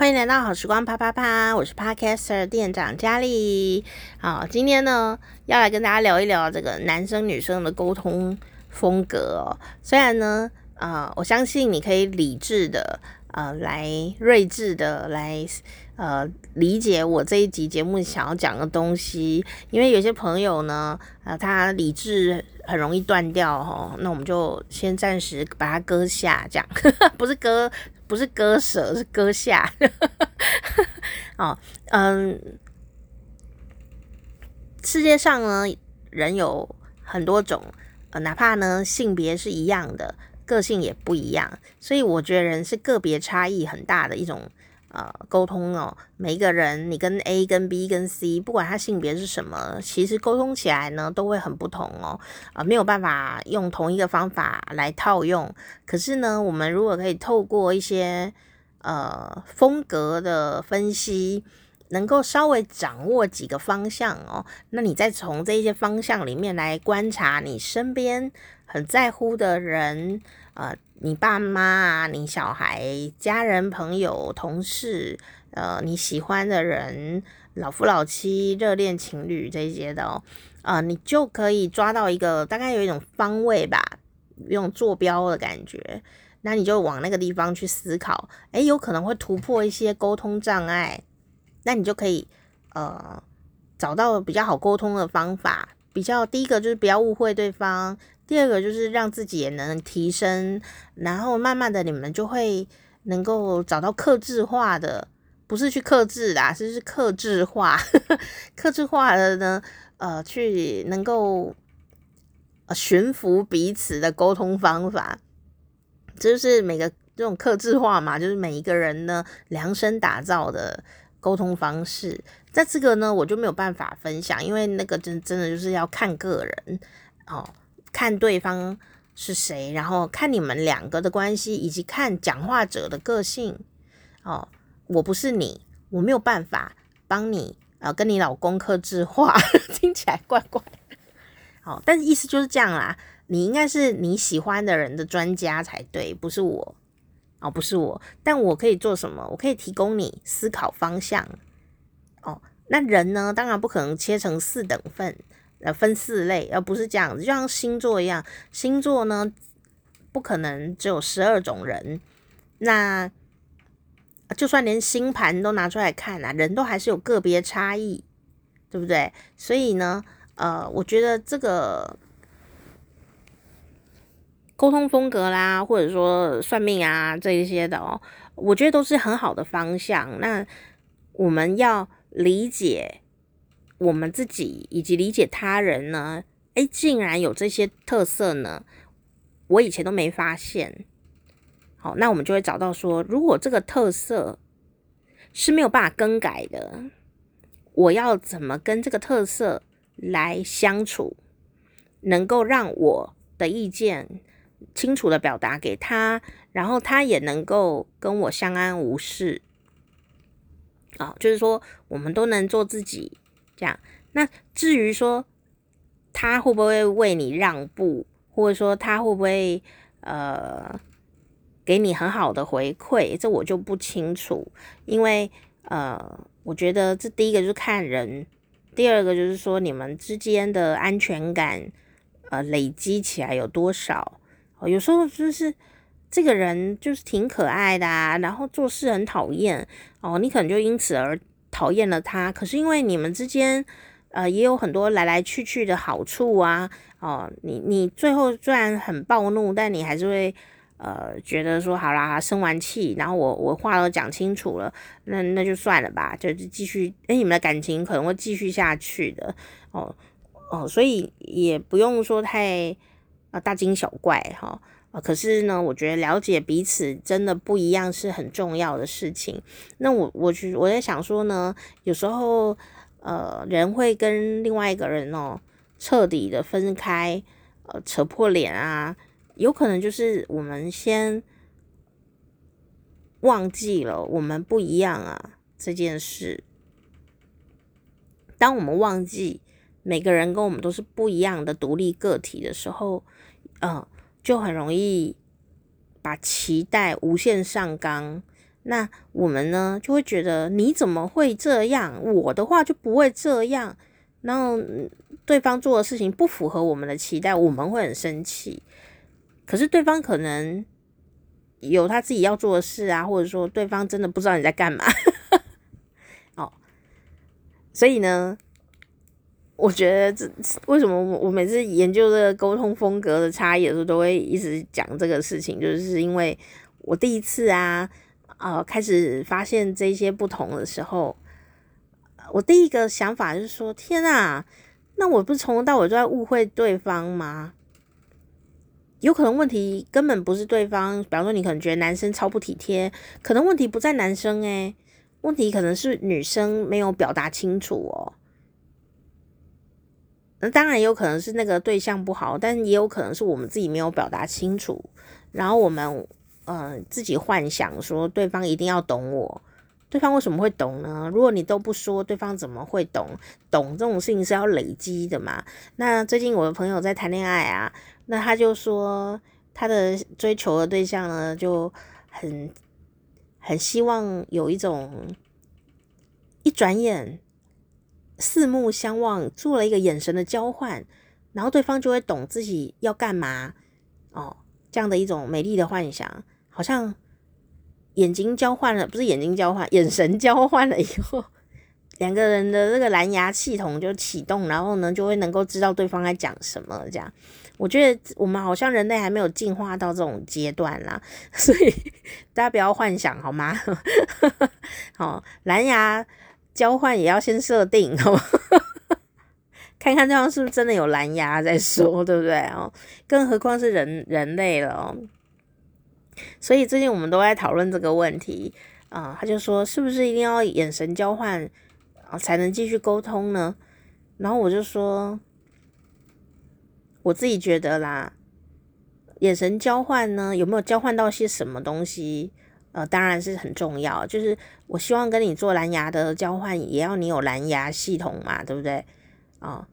欢迎来到好时光啪啪啪，我是 Podcaster 店长佳丽。好，今天呢要来跟大家聊一聊这个男生女生的沟通风格哦。虽然呢，呃，我相信你可以理智的，呃，来睿智的来，呃，理解我这一集节目想要讲的东西。因为有些朋友呢，呃，他理智很容易断掉哦，那我们就先暂时把它搁下，这样 不是搁。不是割舍，是割下。哦，嗯，世界上呢，人有很多种，呃，哪怕呢性别是一样的，个性也不一样，所以我觉得人是个别差异很大的一种。呃，沟通哦，每一个人，你跟 A、跟 B、跟 C，不管他性别是什么，其实沟通起来呢，都会很不同哦。啊、没有办法用同一个方法来套用。可是呢，我们如果可以透过一些呃风格的分析，能够稍微掌握几个方向哦，那你再从这些方向里面来观察你身边很在乎的人，呃。你爸妈啊，你小孩、家人、朋友、同事，呃，你喜欢的人，老夫老妻、热恋情侣这些的哦，呃，你就可以抓到一个大概有一种方位吧，用坐标的感觉，那你就往那个地方去思考，诶，有可能会突破一些沟通障碍，那你就可以呃找到比较好沟通的方法，比较第一个就是不要误会对方。第二个就是让自己也能提升，然后慢慢的你们就会能够找到克制化的，不是去克制啦，是是克制化，克制化的呢，呃，去能够驯服彼此的沟通方法，这就是每个这种克制化嘛，就是每一个人呢量身打造的沟通方式。在这个呢，我就没有办法分享，因为那个真真的就是要看个人哦。看对方是谁，然后看你们两个的关系，以及看讲话者的个性。哦，我不是你，我没有办法帮你，呃，跟你老公客制化，听起来怪怪。好，哦，但是意思就是这样啦。你应该是你喜欢的人的专家才对，不是我。哦，不是我，但我可以做什么？我可以提供你思考方向。哦，那人呢？当然不可能切成四等份。呃，分四类，而不是这样子，就像星座一样，星座呢不可能只有十二种人，那就算连星盘都拿出来看啊，人都还是有个别差异，对不对？所以呢，呃，我觉得这个沟通风格啦，或者说算命啊这一些的哦，我觉得都是很好的方向。那我们要理解。我们自己以及理解他人呢？诶，竟然有这些特色呢！我以前都没发现。好，那我们就会找到说，如果这个特色是没有办法更改的，我要怎么跟这个特色来相处，能够让我的意见清楚地表达给他，然后他也能够跟我相安无事。啊，就是说，我们都能做自己。这样，那至于说他会不会为你让步，或者说他会不会呃给你很好的回馈，这我就不清楚。因为呃，我觉得这第一个就是看人，第二个就是说你们之间的安全感呃累积起来有多少。哦，有时候就是这个人就是挺可爱的啊，然后做事很讨厌哦，你可能就因此而。讨厌了他，可是因为你们之间，呃，也有很多来来去去的好处啊，哦，你你最后虽然很暴怒，但你还是会，呃，觉得说好啦，生完气，然后我我话都讲清楚了，那那就算了吧，就继续，哎，你们的感情可能会继续下去的，哦哦，所以也不用说太啊、大惊小怪哈。啊，可是呢，我觉得了解彼此真的不一样是很重要的事情。那我我去我在想说呢，有时候呃，人会跟另外一个人哦彻底的分开，呃，扯破脸啊，有可能就是我们先忘记了我们不一样啊这件事。当我们忘记每个人跟我们都是不一样的独立个体的时候，嗯、就很容易把期待无限上纲，那我们呢就会觉得你怎么会这样？我的话就不会这样。然后对方做的事情不符合我们的期待，我们会很生气。可是对方可能有他自己要做的事啊，或者说对方真的不知道你在干嘛。哦，所以呢，我觉得这为什么我每次研究这个沟通风格的差异的时候，都会一直讲这个事情，就是因为我第一次啊。呃，开始发现这些不同的时候，我第一个想法就是说：天啊，那我不是从头到尾都在误会对方吗？有可能问题根本不是对方，比方说你可能觉得男生超不体贴，可能问题不在男生诶，问题可能是女生没有表达清楚哦。那当然有可能是那个对象不好，但也有可能是我们自己没有表达清楚，然后我们。呃，自己幻想说对方一定要懂我，对方为什么会懂呢？如果你都不说，对方怎么会懂？懂这种事情是要累积的嘛。那最近我的朋友在谈恋爱啊，那他就说他的追求的对象呢，就很很希望有一种一转眼四目相望，做了一个眼神的交换，然后对方就会懂自己要干嘛哦，这样的一种美丽的幻想。好像眼睛交换了，不是眼睛交换，眼神交换了以后，两个人的这个蓝牙系统就启动，然后呢，就会能够知道对方在讲什么。这样，我觉得我们好像人类还没有进化到这种阶段啦，所以 大家不要幻想好吗？好，蓝牙交换也要先设定？看看对方是不是真的有蓝牙再说，对不对？哦，更何况是人人类了哦。所以最近我们都在讨论这个问题啊，他就说是不是一定要眼神交换啊才能继续沟通呢？然后我就说，我自己觉得啦，眼神交换呢有没有交换到些什么东西？呃，当然是很重要，就是我希望跟你做蓝牙的交换，也要你有蓝牙系统嘛，对不对？啊，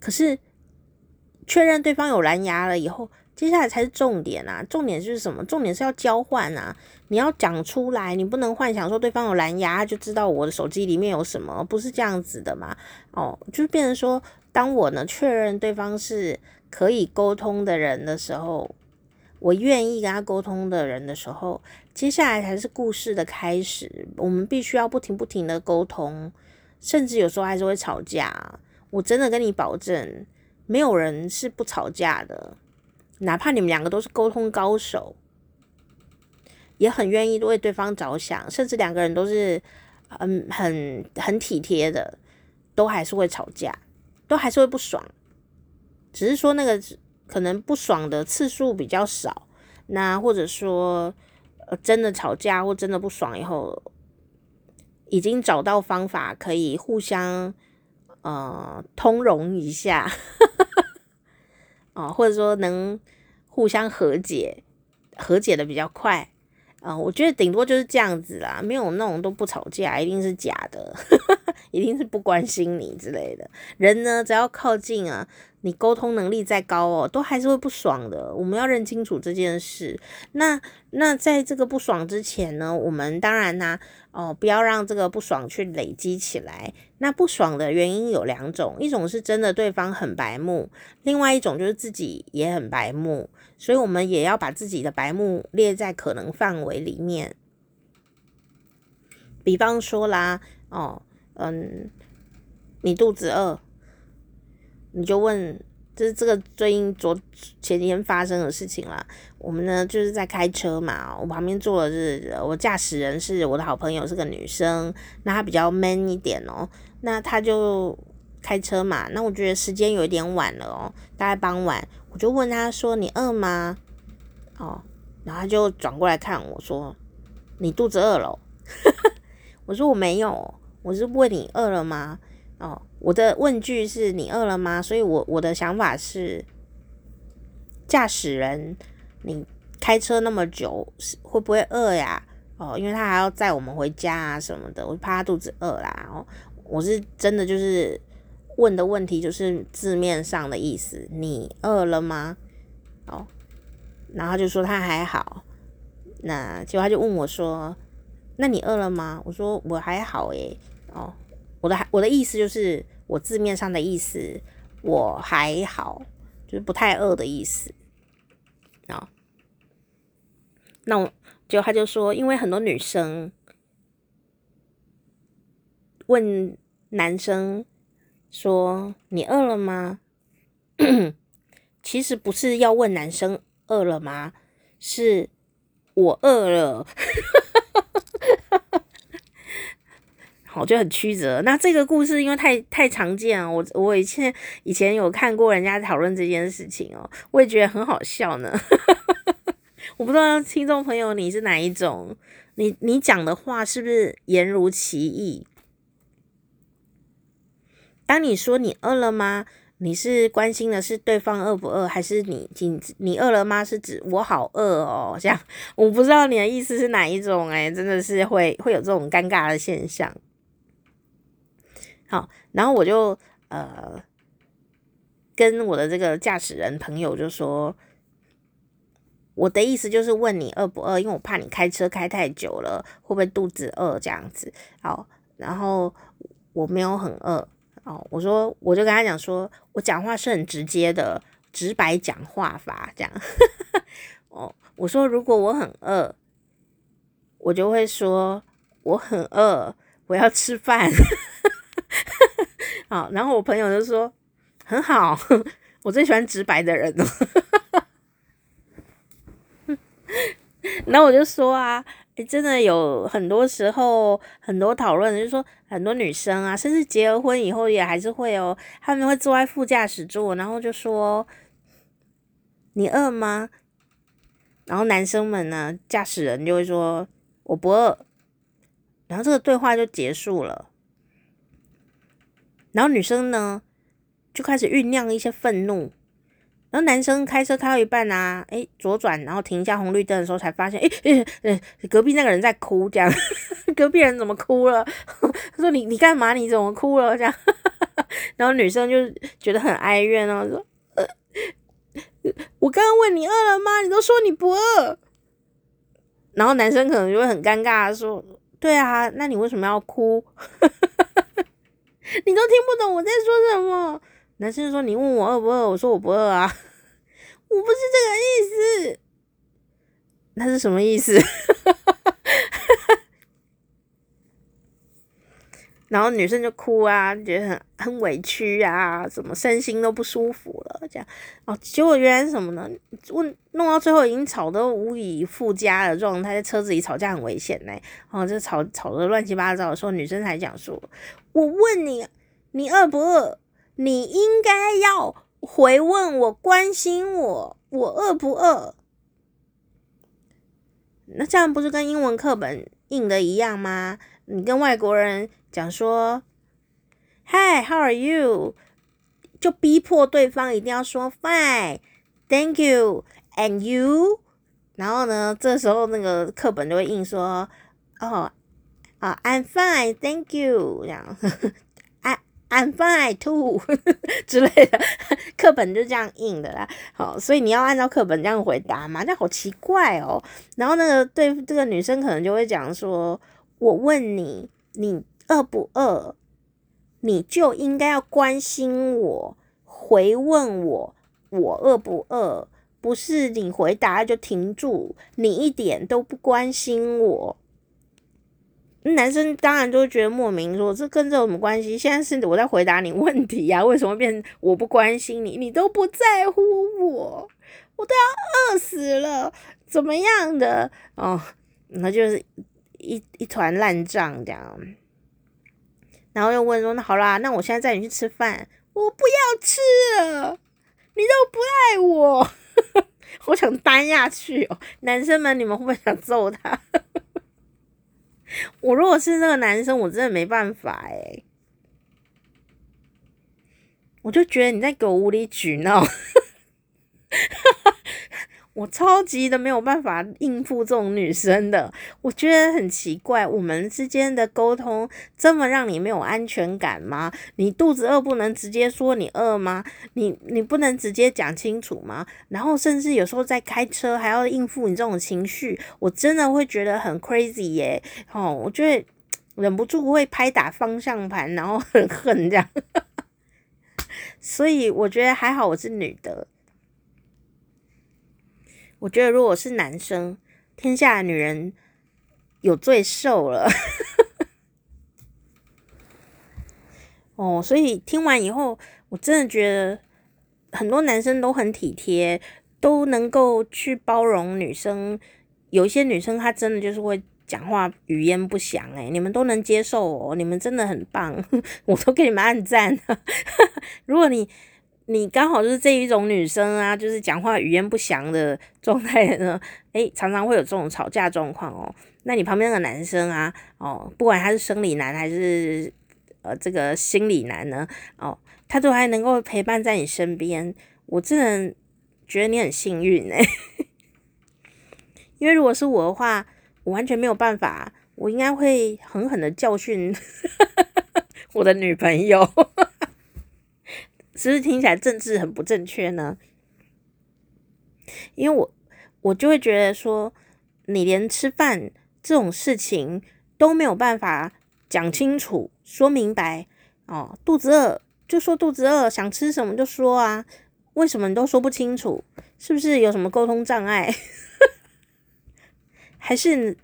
可是确认对方有蓝牙了以后。接下来才是重点啊！重点是什么？重点是要交换啊！你要讲出来，你不能幻想说对方有蓝牙就知道我的手机里面有什么，不是这样子的嘛？哦，就是变成说，当我呢确认对方是可以沟通的人的时候，我愿意跟他沟通的人的时候，接下来才是故事的开始。我们必须要不停不停的沟通，甚至有时候还是会吵架。我真的跟你保证，没有人是不吵架的。哪怕你们两个都是沟通高手，也很愿意为对方着想，甚至两个人都是嗯很很体贴的，都还是会吵架，都还是会不爽。只是说那个可能不爽的次数比较少，那或者说呃真的吵架或真的不爽以后，已经找到方法可以互相呃通融一下。哦，或者说能互相和解，和解的比较快啊，我觉得顶多就是这样子啦，没有那种都不吵架，一定是假的，一定是不关心你之类的。人呢，只要靠近啊。你沟通能力再高哦，都还是会不爽的。我们要认清楚这件事。那那在这个不爽之前呢，我们当然呢，哦，不要让这个不爽去累积起来。那不爽的原因有两种，一种是真的对方很白目，另外一种就是自己也很白目。所以我们也要把自己的白目列在可能范围里面。比方说啦，哦，嗯，你肚子饿。你就问，这是这个最近昨前天发生的事情啦。我们呢就是在开车嘛，我旁边坐的是我驾驶人是我的好朋友，是个女生，那她比较 man 一点哦。那她就开车嘛，那我觉得时间有一点晚了哦，大概傍晚，我就问他说：“你饿吗？”哦，然后他就转过来看我说：“你肚子饿了？” 我说：“我没有，我是问你饿了吗？”哦，我的问句是你饿了吗？所以我，我的想法是，驾驶人，你开车那么久，会不会饿呀？哦，因为他还要载我们回家啊什么的，我怕他肚子饿啦。哦，我是真的就是问的问题就是字面上的意思，你饿了吗？哦，然后就说他还好，那结果他就问我说：“那你饿了吗？”我说：“我还好诶。”哦，我的我的意思就是我字面上的意思，我还好，就是不太饿的意思。哦，那我结果他就说，因为很多女生问男生说：“你饿了吗？” 其实不是要问男生饿了吗？是。我饿了，好，就很曲折。那这个故事因为太太常见了，我我以前以前有看过人家讨论这件事情哦，我也觉得很好笑呢。我不知道听众朋友你是哪一种，你你讲的话是不是言如其意？当你说你饿了吗？你是关心的是对方饿不饿，还是你你你饿了吗？是指我好饿哦，这样我不知道你的意思是哪一种哎，真的是会会有这种尴尬的现象。好，然后我就呃跟我的这个驾驶人朋友就说，我的意思就是问你饿不饿，因为我怕你开车开太久了，会不会肚子饿这样子。好，然后我没有很饿。哦，我说，我就跟他讲说，我讲话是很直接的，直白讲话法这样。哦，我说如果我很饿，我就会说我很饿，我要吃饭。好，然后我朋友就说很好，我最喜欢直白的人了。然后我就说啊。诶，真的有很多时候，很多讨论，就是说很多女生啊，甚至结了婚以后也还是会哦，他们会坐在副驾驶座，然后就说：“你饿吗？”然后男生们呢，驾驶人就会说：“我不饿。”然后这个对话就结束了。然后女生呢，就开始酝酿一些愤怒。然后男生开车开到一半啊，诶，左转，然后停一下红绿灯的时候，才发现，诶诶诶，隔壁那个人在哭，这样，隔壁人怎么哭了？他说：“你你干嘛？你怎么哭了？”这样，然后女生就觉得很哀怨哦，说：“呃，我刚刚问你饿了吗？你都说你不饿。”然后男生可能就会很尴尬的说：“对啊，那你为什么要哭？你都听不懂我在说什么。”男生说：“你问我饿不饿？我说我不饿啊，我不是这个意思。那是什么意思？” 然后女生就哭啊，觉得很很委屈啊，什么身心都不舒服了，这样哦。结果原来是什么呢？问弄到最后已经吵得无以复加的状态，在车子里吵架很危险呢。哦，就吵吵得乱七八糟的时候，女生才讲说：“我问你，你饿不饿？”你应该要回问我，关心我，我饿不饿？那这样不是跟英文课本印的一样吗？你跟外国人讲说，Hi，how are you？就逼迫对方一定要说 Fine，Thank you，and you？然后呢，这时候那个课本就会印说，哦，啊，I'm fine，Thank you，这样。I'm fine too 之类的，课本就这样印的啦。好，所以你要按照课本这样回答嘛？这样好奇怪哦。然后那个对这个女生可能就会讲说：“我问你，你饿不饿？你就应该要关心我，回问我，我饿不饿？不是你回答就停住，你一点都不关心我。”男生当然就会觉得莫名，说这跟这有什么关系？现在是我在回答你问题呀，为什么变成我不关心你？你都不在乎我，我都要饿死了，怎么样的？哦，那就是一一团烂账这样。然后又问说：“那好啦，那我现在带你去吃饭，我不要吃了，你都不爱我，我想单下去哦。”男生们，你们会不会想揍他？我如果是那个男生，我真的没办法诶，我就觉得你在给我无理取闹，我超级的没有办法应付这种女生的，我觉得很奇怪，我们之间的沟通这么让你没有安全感吗？你肚子饿不能直接说你饿吗？你你不能直接讲清楚吗？然后甚至有时候在开车还要应付你这种情绪，我真的会觉得很 crazy 耶！哦，我觉得忍不住会拍打方向盘，然后很恨这样。所以我觉得还好，我是女的。我觉得如果是男生，天下女人有罪受了。哦，所以听完以后，我真的觉得很多男生都很体贴，都能够去包容女生。有一些女生她真的就是会讲话语焉不详，诶，你们都能接受哦，你们真的很棒，我都给你们按赞。如果你你刚好就是这一种女生啊，就是讲话语言不详的状态呢，诶，常常会有这种吵架状况哦。那你旁边那个男生啊，哦，不管他是生理男还是呃这个心理男呢，哦，他都还能够陪伴在你身边，我真的觉得你很幸运诶。因为如果是我的话，我完全没有办法，我应该会狠狠的教训 我的女朋友。是不是听起来政治很不正确呢？因为我我就会觉得说，你连吃饭这种事情都没有办法讲清楚、说明白哦，肚子饿就说肚子饿，想吃什么就说啊，为什么你都说不清楚？是不是有什么沟通障碍？还是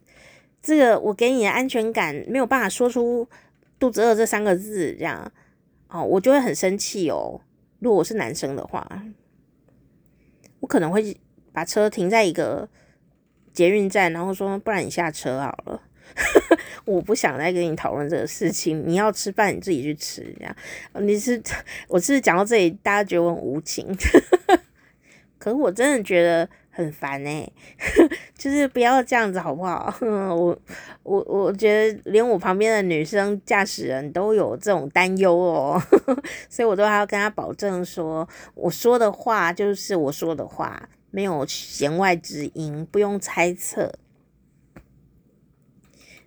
这个我给你的安全感没有办法说出肚子饿这三个字这样？哦，我就会很生气哦。如果我是男生的话，我可能会把车停在一个捷运站，然后说：“不然你下车好了。”我不想再跟你讨论这个事情。你要吃饭，你自己去吃。这样，你是 我是讲到这里，大家觉得我很无情。可是我真的觉得。很烦哎、就是不要这样子好不好？我我我觉得连我旁边的女生驾驶人都有这种担忧哦，所以我都还要跟他保证说，我说的话就是我说的话，没有弦外之音，不用猜测。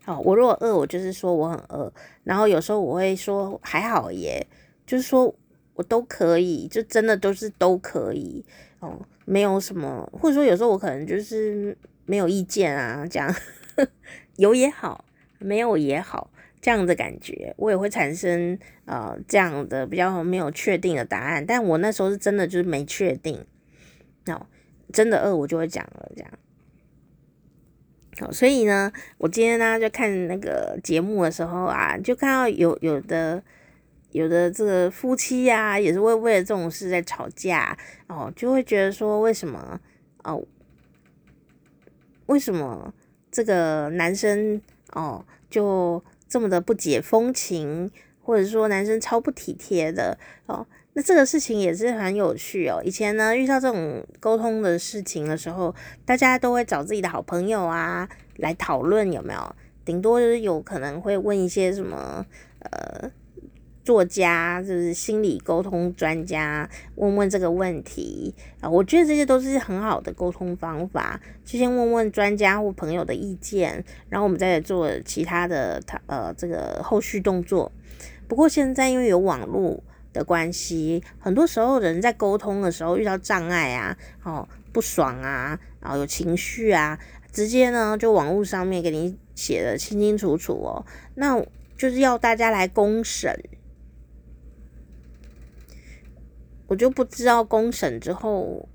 好，我如果饿，我就是说我很饿，然后有时候我会说还好耶，就是说我都可以，就真的都是都可以哦。没有什么，或者说有时候我可能就是没有意见啊，这样 有也好，没有也好，这样的感觉，我也会产生呃这样的比较没有确定的答案。但我那时候是真的就是没确定，哦，真的饿我就会讲了这样。好，所以呢，我今天呢就看那个节目的时候啊，就看到有有的。有的这个夫妻呀、也是为为了这种事在吵架哦，就会觉得说，为什么哦，为什么这个男生哦就这么的不解风情，或者说男生超不体贴的哦？那这个事情也是很有趣哦。以前呢，遇到这种沟通的事情的时候，大家都会找自己的好朋友啊来讨论有没有，顶多就是有可能会问一些什么呃。作家就是心理沟通专家，问问这个问题啊，我觉得这些都是很好的沟通方法。就先问问专家或朋友的意见，然后我们再做其他的他呃这个后续动作。不过现在因为有网络的关系，很多时候人在沟通的时候遇到障碍啊，哦不爽啊，然后有情绪啊，直接呢就网络上面给你写的清清楚楚哦，那就是要大家来公审。我就不知道公审之后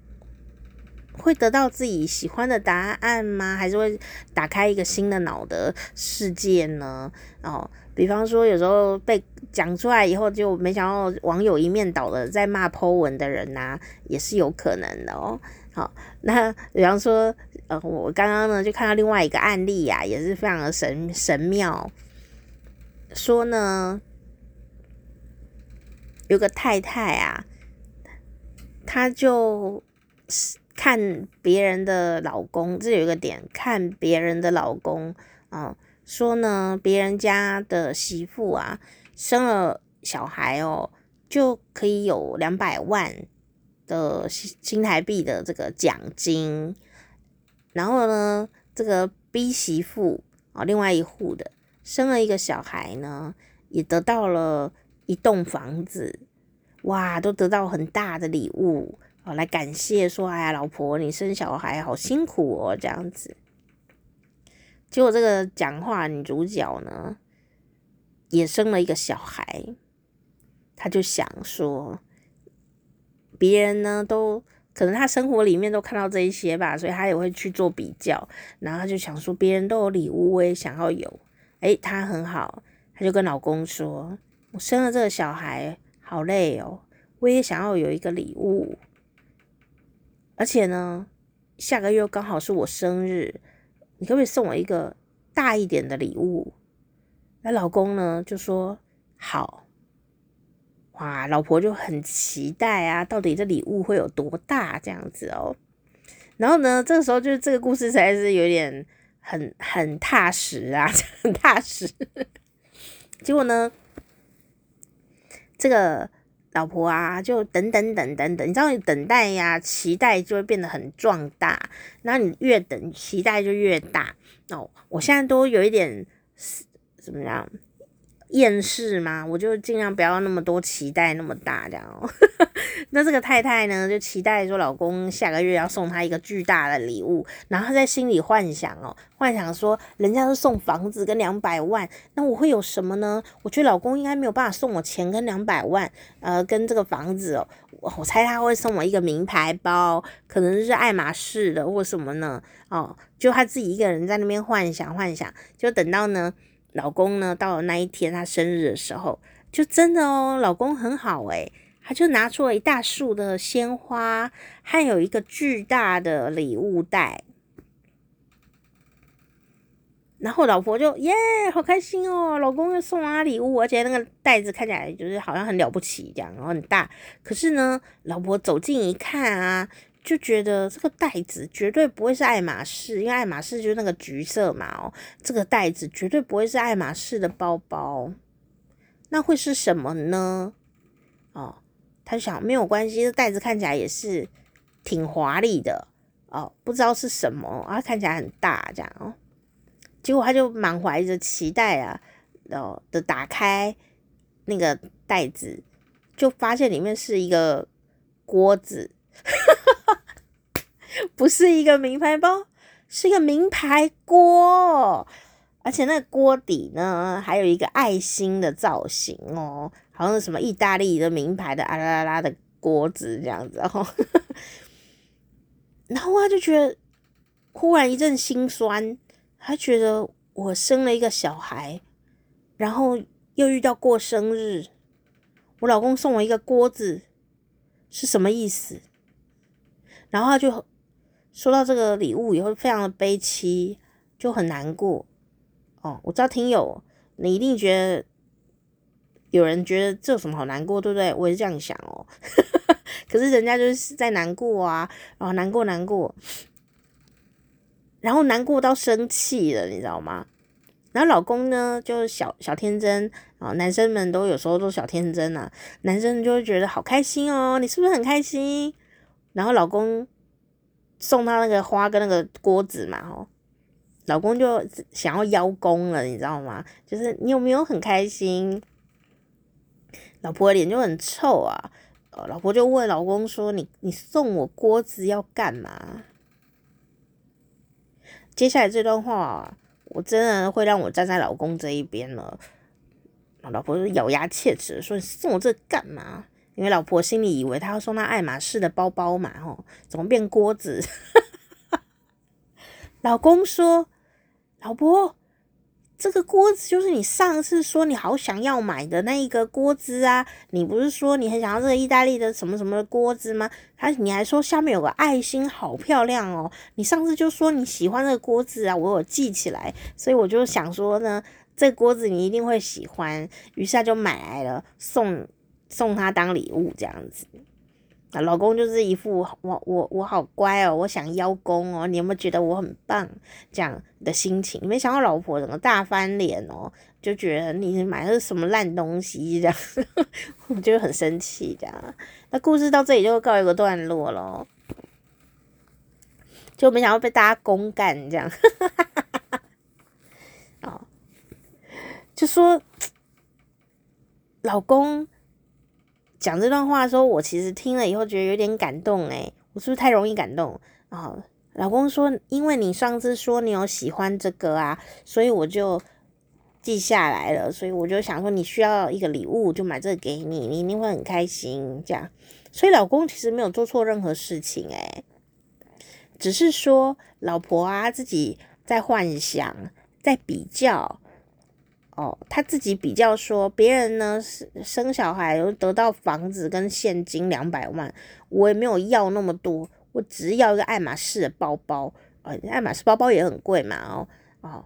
会得到自己喜欢的答案吗？还是会打开一个新的脑的世界呢？哦，比方说有时候被讲出来以后，就没想到网友一面倒的在骂 po 文的人呐、啊，也是有可能的哦。好，那比方说，呃，我刚刚呢就看到另外一个案例呀、啊，也是非常的神神妙，说呢有个太太啊。他就看别人的老公，这有一个点，看别人的老公啊、说呢，别人家的媳妇啊，生了小孩哦，就可以有两百万的新台币的这个奖金。然后呢，这个 B 媳妇啊，另外一户的生了一个小孩呢，也得到了一栋房子，哇，都得到很大的礼物啊，来感谢说，哎呀，老婆你生小孩好辛苦哦，这样子。结果这个讲话女主角呢，也生了一个小孩，她就想说，别人呢都。可能他生活里面都看到这一些吧，所以他也会去做比较，然后他就想说，别人都有礼物，我也想要有。诶，他很好，他就跟老公说：“我生了这个小孩，好累哦，我也想要有一个礼物。而且呢，下个月刚好是我生日，你可不可以送我一个大一点的礼物？”那老公呢就说：“好。”哇，老婆就很期待啊，到底这礼物会有多大这样子哦。然后呢，这个时候就是这个故事才是有点很很踏实啊，很踏实。结果呢，这个老婆啊，就等等等等等，你知道，你等待呀，期待就会变得很壮大。然后你越等，期待就越大。哦，我现在都有一点怎么样？厌世吗？我就尽量不要那么多期待那么大这样哦。那这个太太呢，就期待说老公下个月要送她一个巨大的礼物，然后在心里幻想哦，幻想说人家是送房子跟两百万，那我会有什么呢？我觉得老公应该没有办法送我钱跟两百万，呃，跟这个房子哦，我猜他会送我一个名牌包，可能是爱马仕的或什么呢？哦，就他自己一个人在那边幻想幻想，就等到呢。老公呢，到了那一天他生日的时候，就真的哦，老公很好诶，他就拿出了一大束的鲜花，还有一个巨大的礼物袋，然后老婆就耶，好开心哦，老公又送了礼物，而且那个袋子看起来就是好像很了不起这样，然后很大，可是呢，老婆走近一看啊。就觉得这个袋子绝对不会是爱马仕，因为爱马仕就是那个橘色嘛哦，这个袋子绝对不会是爱马仕的包包，那会是什么呢？哦，他想没有关系，这袋子看起来也是挺华丽的哦，不知道是什么啊，看起来很大这样哦，结果他就满怀着期待啊，哦的打开那个袋子，就发现里面是一个锅子。不是一个名牌包，是一个名牌锅，而且那个锅底呢，还有一个爱心的造型哦，好像是什么意大利的名牌的啊啦啦啦的锅子这样子哦。然后他就觉得忽然一阵心酸，他觉得我生了一个小孩，然后又遇到过生日，我老公送我一个锅子，是什么意思？然后他就。收到这个礼物以后，非常的悲戚，就很难过。哦，我知道听友你一定觉得有人觉得这有什么好难过，对不对？我也是这样想哦。可是人家就是在难过啊，然后难过难过，然后难过到生气了，你知道吗？然后老公呢，就小小天真啊，男生们都有时候都小天真啊，男生就会觉得好开心哦，你是不是很开心？然后老公。送他那个花跟那个锅子嘛，吼，老公就想要邀功了，你知道吗？就是你有没有很开心？老婆的脸就很臭啊，呃，老婆就问老公说：“你你送我锅子要干嘛？”接下来这段话，我真的会让我站在老公这一边了。老婆就咬牙切齿说：“你送我这干嘛？”因为老婆心里以为他要送他爱马仕的包包嘛，吼，怎么变锅子？老公说：“老婆，这个锅子就是你上次说你好想要买的那一个锅子啊！你不是说你很想要这个意大利的什么什么的锅子吗？他你还说下面有个爱心，好漂亮哦！你上次就说你喜欢这个锅子啊，我有记起来，所以我就想说呢，这个锅子你一定会喜欢，于是就买来了送。”送他当礼物这样子，啊，老公就是一副我我我好乖哦，我想邀功哦，你有没有觉得我很棒这样的心情？没想到老婆整个大翻脸哦，就觉得你买的是什么烂东西这样，我就很生气这样。那故事到这里就告一个段落了，就没想到被大家公干这样，啊，就说老公。讲这段话的时候，我其实听了以后觉得有点感动诶，我是不是太容易感动啊？老公说，因为你上次说你有喜欢这个啊，所以我就记下来了，所以我就想说你需要一个礼物，就买这个给你，你一定会很开心这样。所以老公其实没有做错任何事情诶，只是说老婆啊自己在幻想，在比较。哦，他自己比较说，别人呢是生小孩有得到房子跟现金两百万，我也没有要那么多，我只要一个爱马仕的包包，呃，爱马仕包包也很贵嘛，哦哦，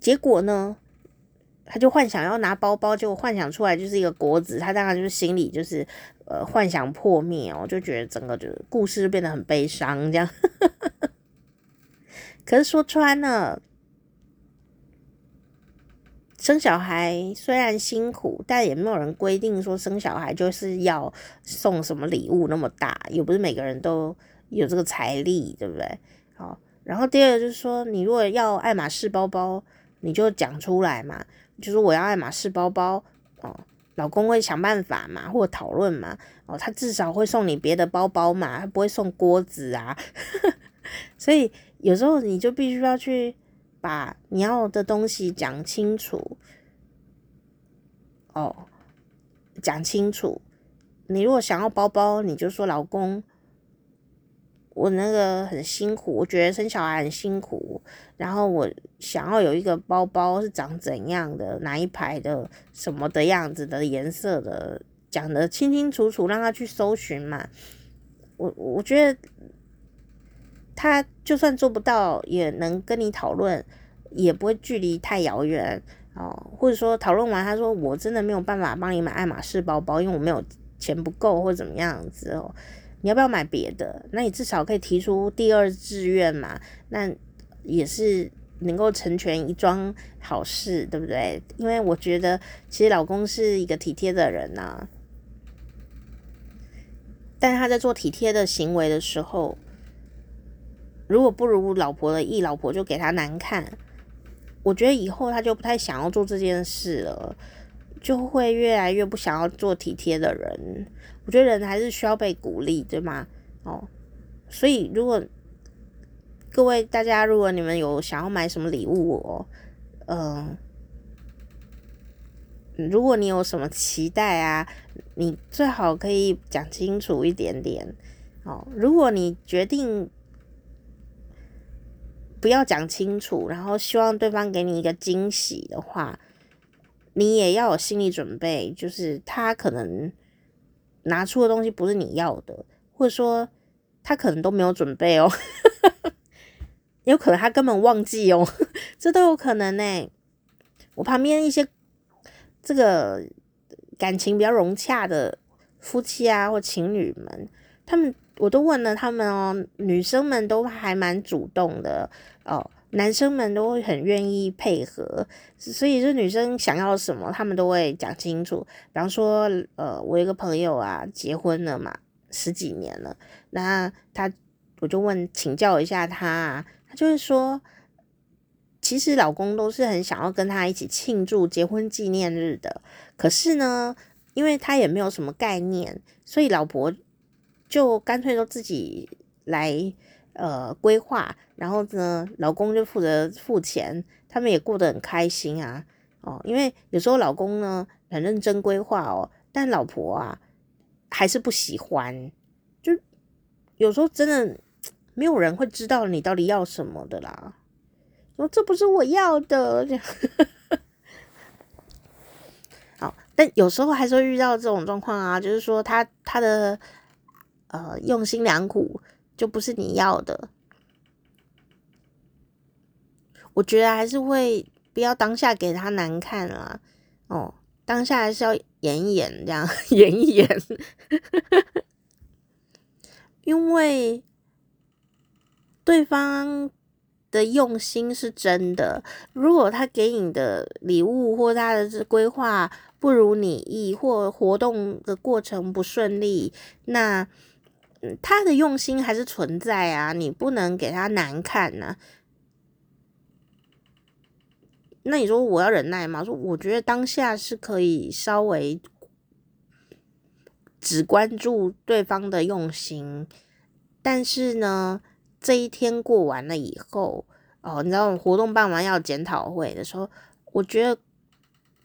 结果呢，他就幻想要拿包包，结果幻想出来就是一个果子，他当然就是心里就是呃幻想破灭哦，就觉得整个就是故事就变得很悲伤这样，可是说穿了。生小孩虽然辛苦，但也没有人规定说生小孩就是要送什么礼物那么大，又不是每个人都有这个财力，对不对？好，然后第二个就是说，你如果要爱马仕包包，你就讲出来嘛，就是我要爱马仕包包哦，老公会想办法嘛，或者讨论嘛，哦，他至少会送你别的包包嘛，他不会送锅子啊，所以有时候你就必须要去。把你要的东西讲清楚哦，讲清楚。你如果想要包包，你就说老公，我那个很辛苦，我觉得生小孩很辛苦。然后我想要有一个包包是长怎样的，哪一排的，什么的样子的颜色的，讲得清清楚楚，让他去搜寻嘛。我我觉得。他就算做不到，也能跟你讨论，也不会距离太遥远哦。或者说讨论完，他说我真的没有办法帮你买爱马仕包包，因为我没有钱不够，或怎么样子哦。你要不要买别的？那你至少可以提出第二志愿嘛。那也是能够成全一桩好事，对不对？因为我觉得其实老公是一个体贴的人呐、但是他在做体贴的行为的时候。如果不如老婆的意，老婆就给他难看。我觉得以后他就不太想要做这件事了，就会越来越不想要做体贴的人。我觉得人还是需要被鼓励，对吗？哦，所以如果各位大家，如果你们有想要买什么礼物哦，嗯、如果你有什么期待啊，你最好可以讲清楚一点点。哦，如果你决定。不要讲清楚，然后希望对方给你一个惊喜的话，你也要有心理准备，就是他可能拿出的东西不是你要的，或者说他可能都没有准备哦，有可能他根本忘记哦，这都有可能呢。我旁边一些这个感情比较融洽的夫妻啊，或情侣们，他们。我都问了他们哦，女生们都还蛮主动的哦，男生们都会很愿意配合，所以这女生想要什么，他们都会讲清楚。比方说，呃，我一个朋友啊，结婚了嘛，十几年了，那他我就问请教一下他，他就会说，其实老公都是很想要跟他一起庆祝结婚纪念日的，可是呢，因为他也没有什么概念，所以老婆。就干脆都自己来呃规划，然后呢，老公就负责付钱，他们也过得很开心啊。哦，因为有时候老公呢很认真规划哦，但老婆啊还是不喜欢，就有时候真的没有人会知道你到底要什么的啦。说这不是我要的，好，但有时候还是会遇到这种状况啊，就是说他他的。呃，用心良苦就不是你要的。我觉得还是会不要当下给他难看啊。哦，当下还是要演一演，这样 演一演。因为对方的用心是真的。如果他给你的礼物或他的规划不如你意，或活动的过程不顺利，那他的用心还是存在啊，你不能给他难看呢、啊。那你说我要忍耐吗？说我觉得当下是可以稍微只关注对方的用心，但是呢，这一天过完了以后，哦，你知道活动办完要检讨会的时候，我觉得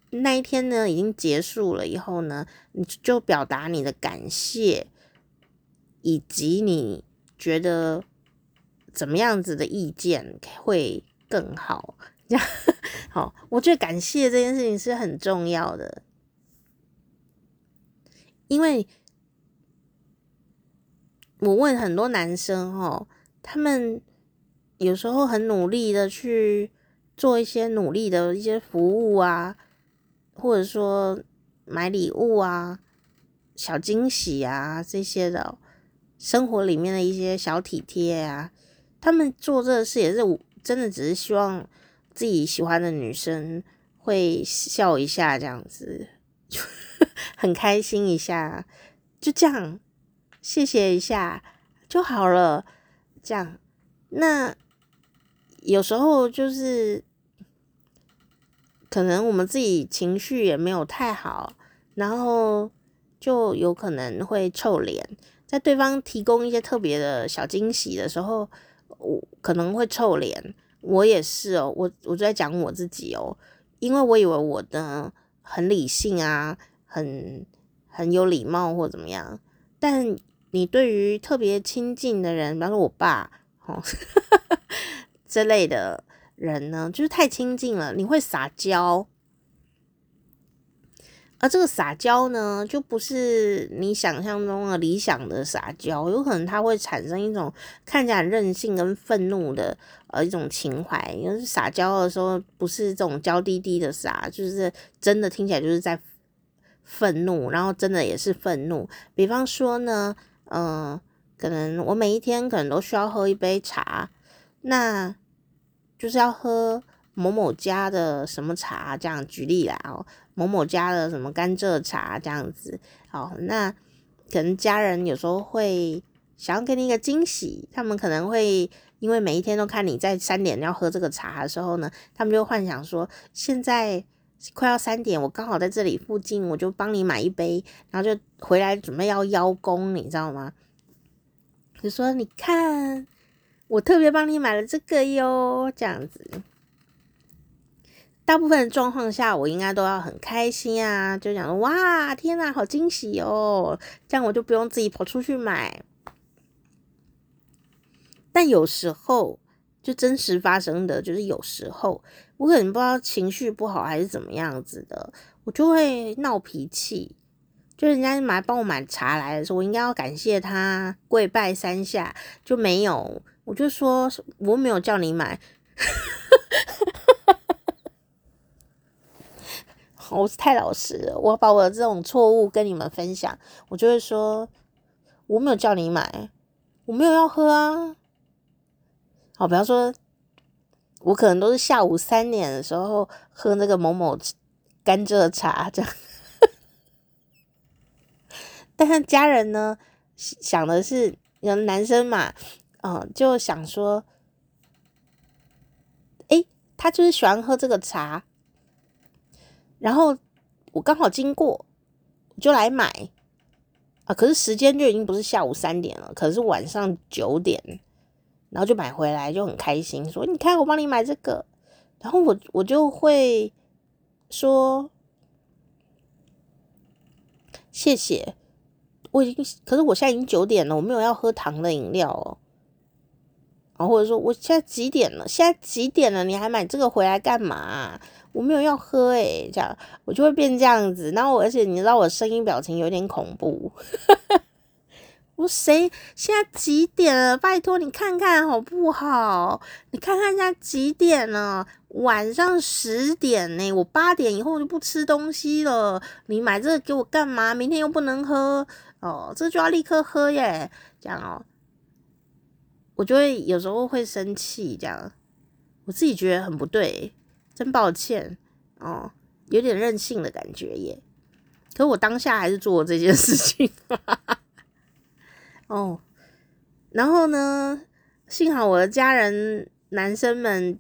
那一天呢已经结束了以后呢，你就表达你的感谢，以及你觉得怎么样子的意见会更好。这样 好，我觉得感谢这件事情是很重要的，因为我问很多男生哦，他们有时候很努力的去做一些努力的一些服务啊，或者说买礼物啊、小惊喜啊这些的，生活里面的一些小体贴啊，他们做这个事也是真的，只是希望。自己喜欢的女生会笑一下，这样子就 很开心一下，就这样，谢谢一下就好了。这样，那有时候就是可能我们自己情绪也没有太好，然后就有可能会臭脸，在对方提供一些特别的小惊喜的时候，我可能会臭脸。我也是哦，我我就在讲我自己哦，因为我以为我的很理性啊，很很有礼貌或怎么样，但你对于特别亲近的人，比方说我爸哦 这类的人呢，就是太亲近了，你会撒娇。而这个撒娇呢，就不是你想象中的理想的撒娇，有可能它会产生一种看起来很任性跟愤怒的呃一种情怀。因为撒娇的时候，不是这种娇滴滴的撒，就是真的听起来就是在愤怒，然后真的也是愤怒。比方说呢，嗯、可能我每一天可能都需要喝一杯茶，那就是要喝。某某家的什么茶，这样举例啦哦，某某家的什么甘蔗茶这样子，好，那可能家人有时候会想要给你一个惊喜，他们可能会因为每一天都看你在三点要喝这个茶的时候呢，他们就幻想说，现在快要三点，我刚好在这里附近，我就帮你买一杯，然后就回来准备要邀功，你知道吗？就说你看，我特别帮你买了这个哟，这样子。大部分状况下，我应该都要很开心啊，就讲哇，天哪，好惊喜哦！这样我就不用自己跑出去买。但有时候，就真实发生的就是有时候，我可能不知道情绪不好还是怎么样子的，我就会闹脾气。就人家买帮我买茶来的时候，我应该要感谢他，跪拜三下，就没有，我就说我没有叫你买。我是太老实了，我把我的这种错误跟你们分享，我就会说我没有叫你买，我没有要喝啊。好，比方说，我可能都是下午三点的时候喝那个某某甘蔗茶这样，但是家人呢想的是，有男生嘛，嗯，就想说，诶，他就是喜欢喝这个茶。然后我刚好经过，就来买啊！可是时间就已经不是下午三点了，可是晚上九点，然后就买回来就很开心，说：“你看我帮你买这个。”然后我我就会说：“谢谢。”我已经，可是我现在已经九点了，我没有要喝糖的饮料哦。然后或者说我现在几点了？现在几点了？你还买这个回来干嘛？我没有要喝诶、这样我就会变这样子。然后而且你知道我声音表情有点恐怖。我谁？现在几点了？拜托你看看好不好？你看看现在几点了？晚上十点呢，我八点以后就不吃东西了。你买这个给我干嘛？明天又不能喝哦，这就要立刻喝耶。这样哦，我就会有时候会生气，这样我自己觉得很不对，真抱歉哦，有点任性的感觉耶。可我当下还是做了这件事情，哦，然后呢，幸好我的家人男生们。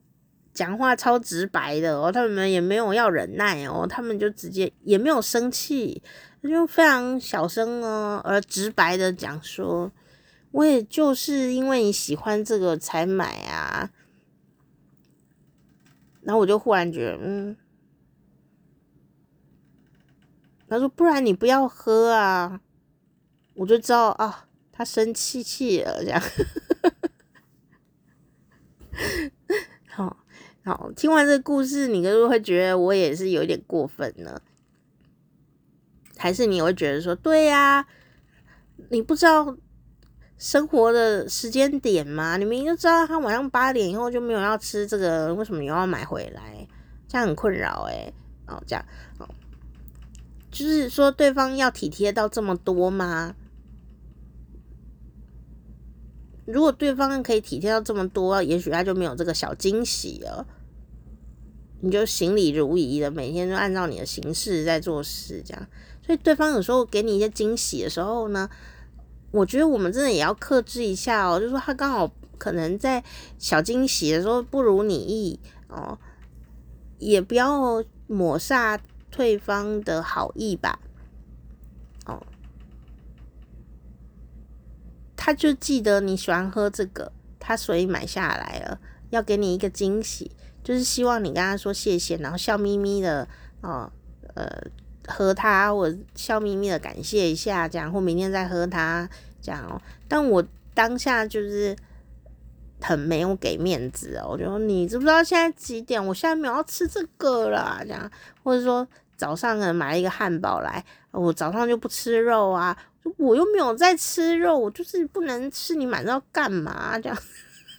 讲话超直白的哦，他们也没有要忍耐哦，他们就直接也没有生气，就非常小声哦，而直白的讲说，我也就是因为你喜欢这个才买啊。然后我就忽然觉得，嗯，他说不然你不要喝啊，我就知道啊，他生气气了这样。好。好，听完这个故事，你可能会觉得我也是有点过分呢？还是你会觉得说，对呀，你不知道生活的时间点吗？你明明就知道他晚上八点以后就没有要吃这个，为什么又要买回来？这样很困扰诶。哦，这样哦，就是说对方要体贴到这么多吗？如果对方可以体贴到这么多，也许他就没有这个小惊喜了。你就行礼如仪的，每天都按照你的形式在做事，这样。所以对方有时候给你一些惊喜的时候呢，我觉得我们真的也要克制一下哦。就说他刚好可能在小惊喜的时候不如你意哦，也不要抹煞对方的好意吧。哦，他就记得你喜欢喝这个，他所以买下来了，要给你一个惊喜。就是希望你跟他说谢谢，然后笑眯眯的哦，呃，喝它，我笑眯眯的感谢一下，这样，或明天再喝它，这样哦。但我当下就是很没有给面子哦，我就说你知不知道现在几点？我现在没有要吃这个啦，这样，或者说早上可能买了一个汉堡来，我早上就不吃肉啊，我又没有在吃肉，我就是不能吃，你买这要干嘛？这样。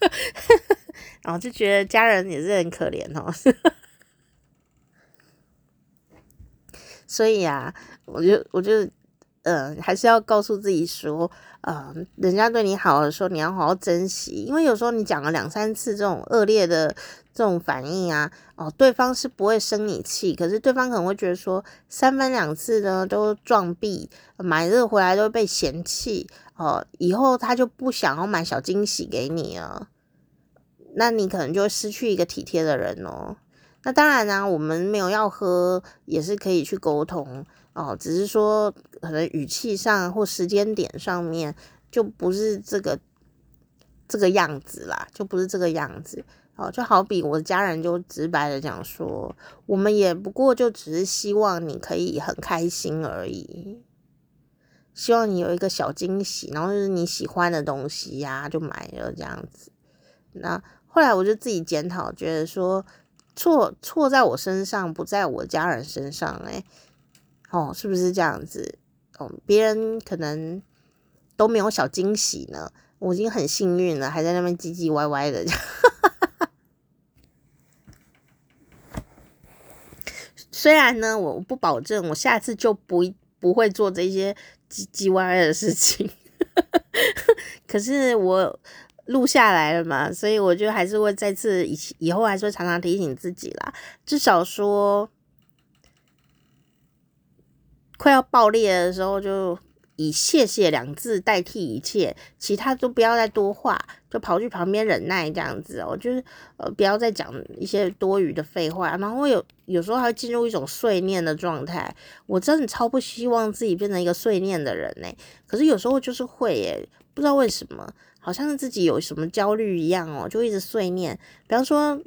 然后就觉得家人也是很可怜哦，所以啊，我就我就嗯、呃，还是要告诉自己说，嗯、呃，人家对你好的时候，你要好好珍惜，因为有时候你讲了两三次这种恶劣的这种反应啊，哦，对方是不会生你气，可是对方可能会觉得说，三番两次呢都撞壁，买这个回来都被嫌弃。哦，以后他就不想要买小惊喜给你了，那你可能就会失去一个体贴的人哦。那当然呢、我们没有要喝，也是可以去沟通哦，只是说可能语气上或时间点上面就不是这个这个样子啦，就不是这个样子哦。就好比我的家人就直白的讲说，我们也不过就只是希望你可以很开心而已。希望你有一个小惊喜，然后就是你喜欢的东西呀、就买了这样子。那后来我就自己检讨，觉得说错错在我身上，不在我家人身上、欸。哎，哦，是不是这样子？哦，别人可能都没有小惊喜呢，我已经很幸运了，还在那边唧唧歪歪的。虽然呢，我不保证我下次就不不会做这些。唧唧歪歪的事情，可是我录下来了嘛，所以我就还是会再次以以后还是会常常提醒自己啦，至少说快要爆裂的时候就。以谢谢两字代替一切，其他都不要再多话，就跑去旁边忍耐这样子哦，就是呃不要再讲一些多余的废话，然后有有时候还会进入一种碎念的状态。我真的超不希望自己变成一个碎念的人呢，可是有时候就是会耶，不知道为什么，好像是自己有什么焦虑一样哦，就一直碎念，比方说。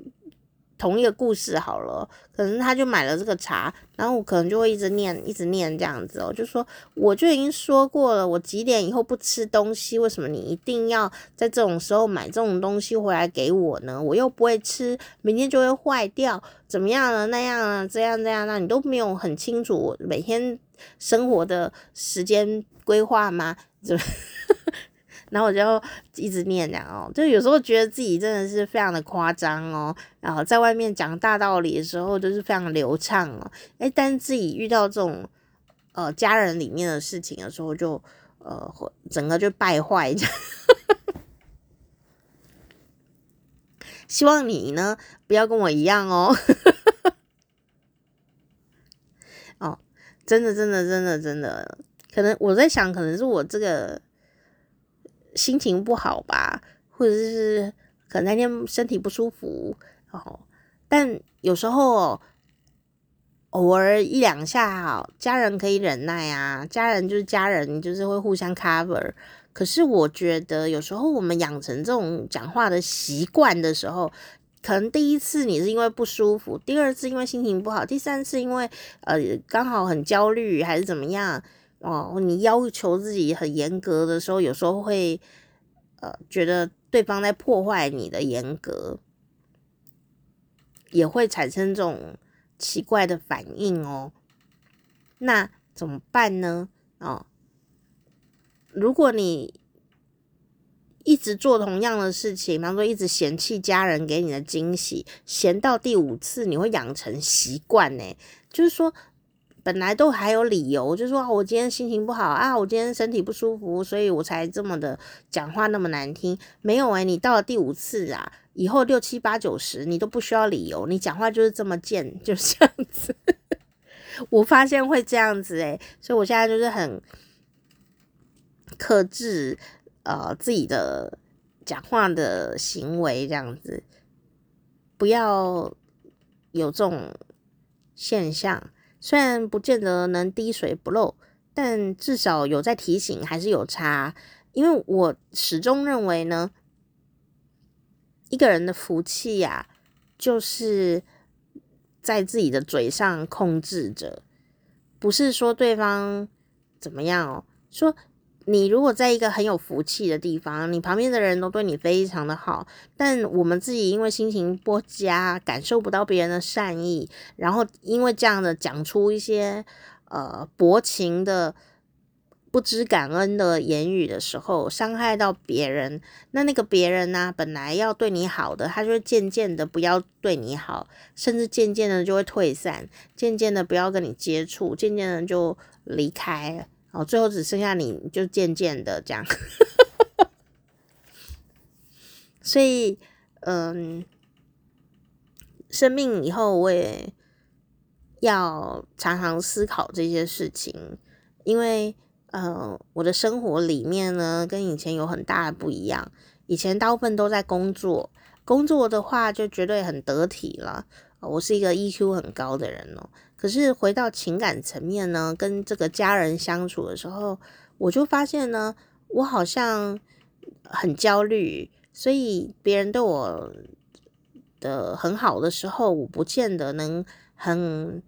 同一个故事好了，可能他就买了这个茶，然后我可能就会一直念，一直念这样子哦，就说我就已经说过了，我几点以后不吃东西，为什么你一定要在这种时候买这种东西回来给我呢？我又不会吃，明天就会坏掉，怎么样了？那样啊，这样这样，那你都没有很清楚我每天生活的时间规划吗？然后我就一直念讲哦，就有时候觉得自己真的是非常的夸张哦，然后在外面讲大道理的时候就是非常流畅哦，诶，但自己遇到这种呃家人里面的事情的时候就，就呃整个就败坏这样。希望你呢不要跟我一样哦。哦，真的，真的，真的，真的，可能我在想，可能是我这个。心情不好吧，或者是可能那天身体不舒服哦。但有时候偶尔一两下，家人可以忍耐啊。家人就是家人，就是会互相 cover。可是我觉得有时候我们养成这种讲话的习惯的时候，可能第一次你是因为不舒服，第二次因为心情不好，第三次因为呃刚好很焦虑还是怎么样。哦，你要求自己很严格的时候，有时候会呃觉得对方在破坏你的严格，也会产生这种奇怪的反应哦。那怎么办呢？哦，如果你一直做同样的事情，比方说一直嫌弃家人给你的惊喜，嫌到第五次，你会养成习惯呢，就是说。本来都还有理由，就说我今天心情不好啊，我今天身体不舒服，所以我才这么的讲话那么难听。没有诶，你到了第五次啊，以后六七八九十你都不需要理由，你讲话就是这么贱，就是这样子。我发现会这样子诶，所以我现在就是很克制呃自己的讲话的行为，这样子不要有这种现象。虽然不见得能滴水不漏，但至少有在提醒，还是有差。因为我始终认为呢，一个人的福气呀，就是在自己的嘴上控制着，不是说对方怎么样哦，说。你如果在一个很有福气的地方，你旁边的人都对你非常的好，但我们自己因为心情不佳，感受不到别人的善意，然后因为这样的讲出一些呃薄情的、不知感恩的言语的时候，伤害到别人，那那个别人呢、本来要对你好的，他就会渐渐的不要对你好，甚至渐渐的就会退散，渐渐的不要跟你接触，渐渐的就离开了。哦，最后只剩下你就渐渐的这样，所以嗯，生病以后我也要常常思考这些事情，因为呃，我的生活里面呢跟以前有很大的不一样，以前大部分都在工作，工作的话就绝对很得体了，我是一个 EQ 很高的人哦。可是回到情感层面呢，跟这个家人相处的时候，我就发现呢，我好像很焦虑，所以别人对我的很好的时候，我不见得能很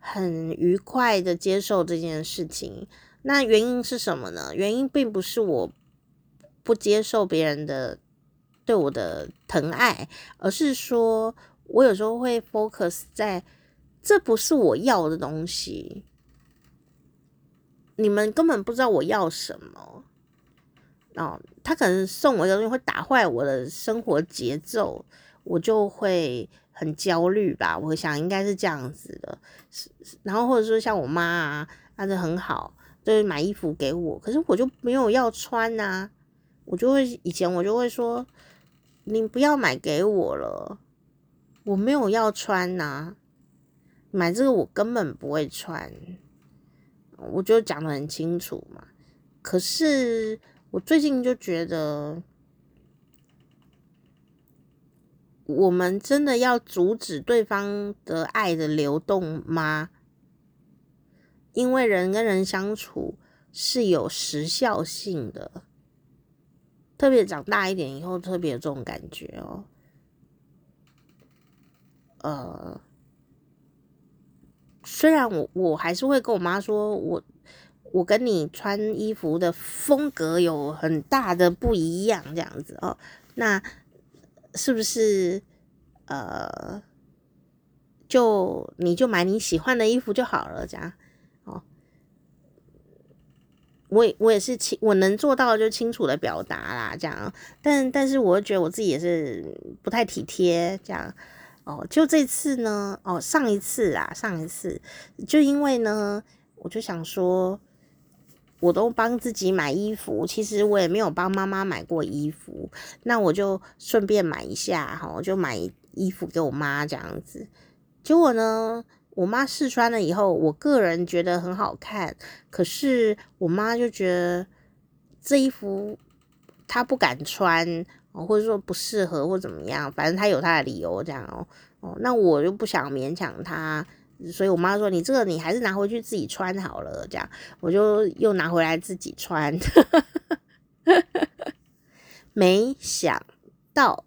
很愉快的接受这件事情。那原因是什么呢？原因并不是我不接受别人的对我的疼爱，而是说我有时候会 focus 在。这不是我要的东西，你们根本不知道我要什么。哦，他可能送我一个东西会打坏我的生活节奏，我就会很焦虑吧。我想应该是这样子的。然后或者说像我妈啊，她就很好，就是买衣服给我，可是我就没有要穿呐。我就会以前我就会说，你不要买给我了，我没有要穿呐。买这个我根本不会穿，我就讲得很清楚嘛。可是我最近就觉得，我们真的要阻止对方的爱的流动吗？因为人跟人相处是有时效性的，特别长大一点以后，特别有这种感觉哦。呃。虽然我我还是会跟我妈说，我我跟你穿衣服的风格有很大的不一样，这样子哦，那是不是呃，就你就买你喜欢的衣服就好了，这样哦。我也我也是清，我能做到就清楚的表达啦，这样。但但是我觉得我自己也是不太体贴，这样。哦，就这次呢，哦，上一次啊，上一次就因为呢，我就想说，我都帮自己买衣服，其实我也没有帮妈妈买过衣服，那我就顺便买一下，哈，我就买衣服给我妈这样子。结果呢，我妈试穿了以后，我个人觉得很好看，可是我妈就觉得这衣服她不敢穿，或者说不适合或怎么样，反正他有他的理由这样哦。哦，那我就不想勉强他，所以我妈说：“你这个你还是拿回去自己穿好了。”这样，我就又拿回来自己穿。没想到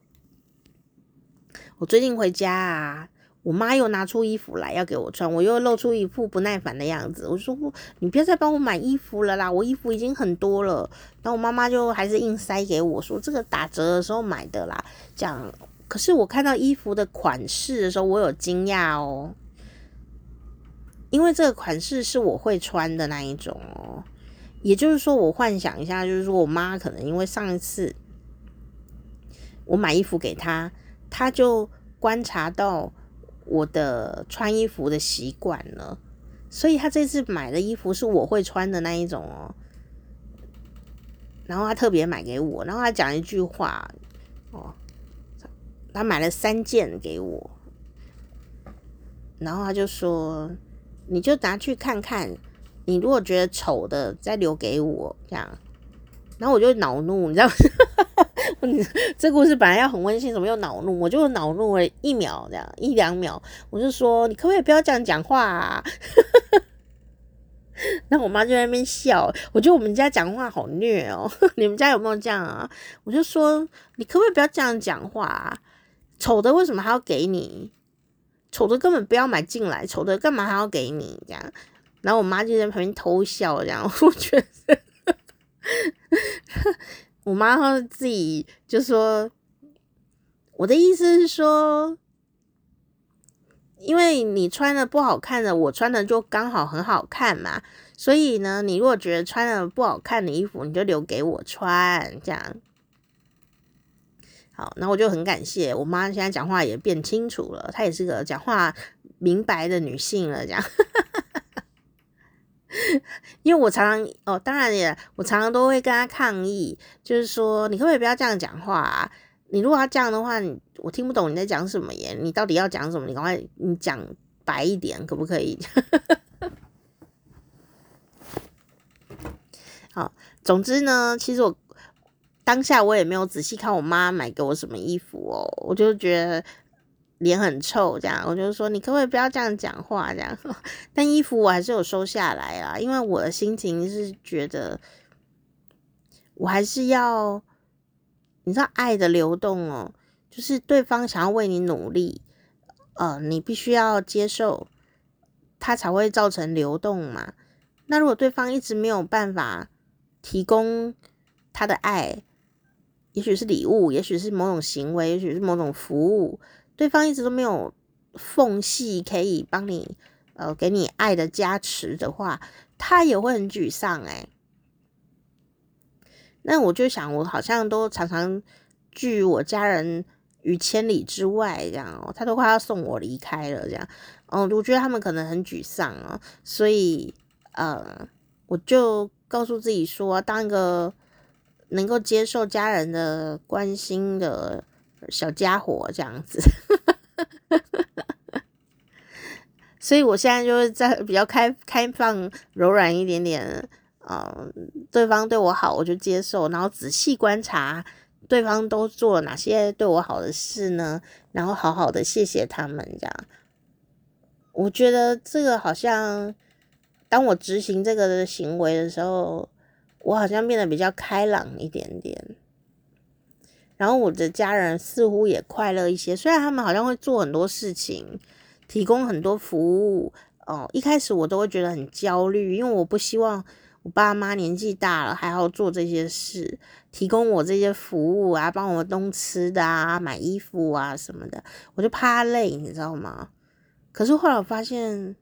我最近回家啊。我妈又拿出衣服来要给我穿，我又露出一副不耐烦的样子。我说：“你不要再帮我买衣服了啦，我衣服已经很多了。”然后我妈妈就还是硬塞给我说：“这个打折的时候买的啦。”这样，可是我看到衣服的款式的时候，我有惊讶哦，因为这个款式是我会穿的那一种哦。也就是说，我幻想一下，就是说我妈可能因为上一次我买衣服给她，她就观察到。我的穿衣服的习惯了，所以他这次买的衣服是我会穿的那一种哦。然后他特别买给我，然后他讲一句话哦，他买了三件给我，然后他就说：“你就拿去看看，你如果觉得丑的，再留给我。”这样，然后我就恼怒，你知道吗？这故事本来要很温馨，怎么又恼怒？我就恼怒了一秒，这样一两秒，我就说：“你可不可以不要这样讲话啊？” 然后我妈就在那边笑。我觉得我们家讲话好虐哦。你们家有没有这样啊？我就说：“你可不可以不要这样讲话啊？丑的为什么还要给你？丑的根本不要买进来，丑的干嘛还要给你？”这样，然后我妈就在旁边偷笑，这样我觉得。我妈她自己就说：“我的意思是说，因为你穿的不好看的，我穿的就刚好很好看嘛。所以呢，你如果觉得穿的不好看的衣服，你就留给我穿，这样。好，那我就很感谢我妈，现在讲话也变清楚了，她也是个讲话明白的女性了，这样。” 因为我常常哦，当然也，我常常都会跟他抗议，就是说，你可不可以不要这样讲话？你如果要这样的话，我听不懂你在讲什么耶？你到底要讲什么？你赶快你讲白一点，可不可以？好，总之呢，其实我当下我也没有仔细看我妈买给我什么衣服哦，我就觉得。脸很臭，这样我就说，你可不可以不要这样讲话？这样，但衣服我还是有收下来啊，因为我的心情是觉得，我还是要，你知道爱的流动哦，就是对方想要为你努力，呃，你必须要接受，它才会造成流动嘛。那如果对方一直没有办法提供他的爱，也许是礼物，也许是某种行为，也许是某种服务。对方一直都没有缝隙可以帮你，呃，给你爱的加持的话，他也会很沮丧哎。那我就想，我好像都常常拒我家人于千里之外，这样哦，他都快要送我离开了，这样，嗯，我觉得他们可能很沮丧哦，所以，呃，我就告诉自己说，当一个能够接受家人的关心的。小家伙这样子，所以我现在就是在比较开开放、柔软一点点，嗯，对方对我好，我就接受，然后仔细观察对方都做了哪些对我好的事呢？然后好好的谢谢他们，这样，我觉得这个好像，当我执行这个的行为的时候，我好像变得比较开朗一点点。然后我的家人似乎也快乐一些，虽然他们好像会做很多事情，提供很多服务哦。一开始我都会觉得很焦虑，因为我不希望我爸妈年纪大了还要做这些事，提供我这些服务啊，帮我弄吃的啊，买衣服啊什么的，我就怕累，你知道吗？可是后来我发现，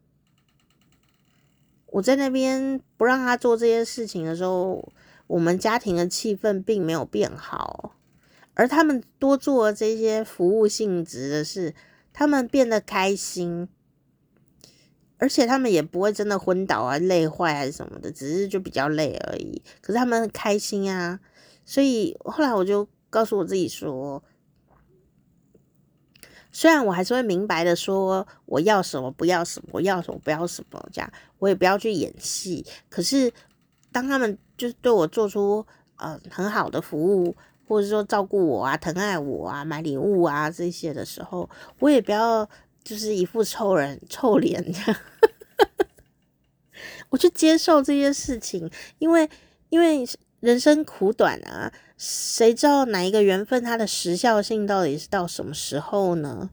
我在那边不让他做这些事情的时候，我们家庭的气氛并没有变好，而他们多做这些服务性质的事，他们变得开心，而且他们也不会真的昏倒啊、累坏还是什么的，只是就比较累而已。可是他们很开心啊，所以后来我就告诉我自己说。虽然我还是会明白的说我要什么不要什么，我要什么不要什么，这样我也不要去演戏。可是当他们就是对我做出呃很好的服务，或者说照顾我啊、疼爱我啊、买礼物啊这些的时候，我也不要就是一副臭人臭脸这样，我去接受这些事情，因为因为人生苦短啊。谁知道哪一个缘分它的时效性到底是到什么时候呢？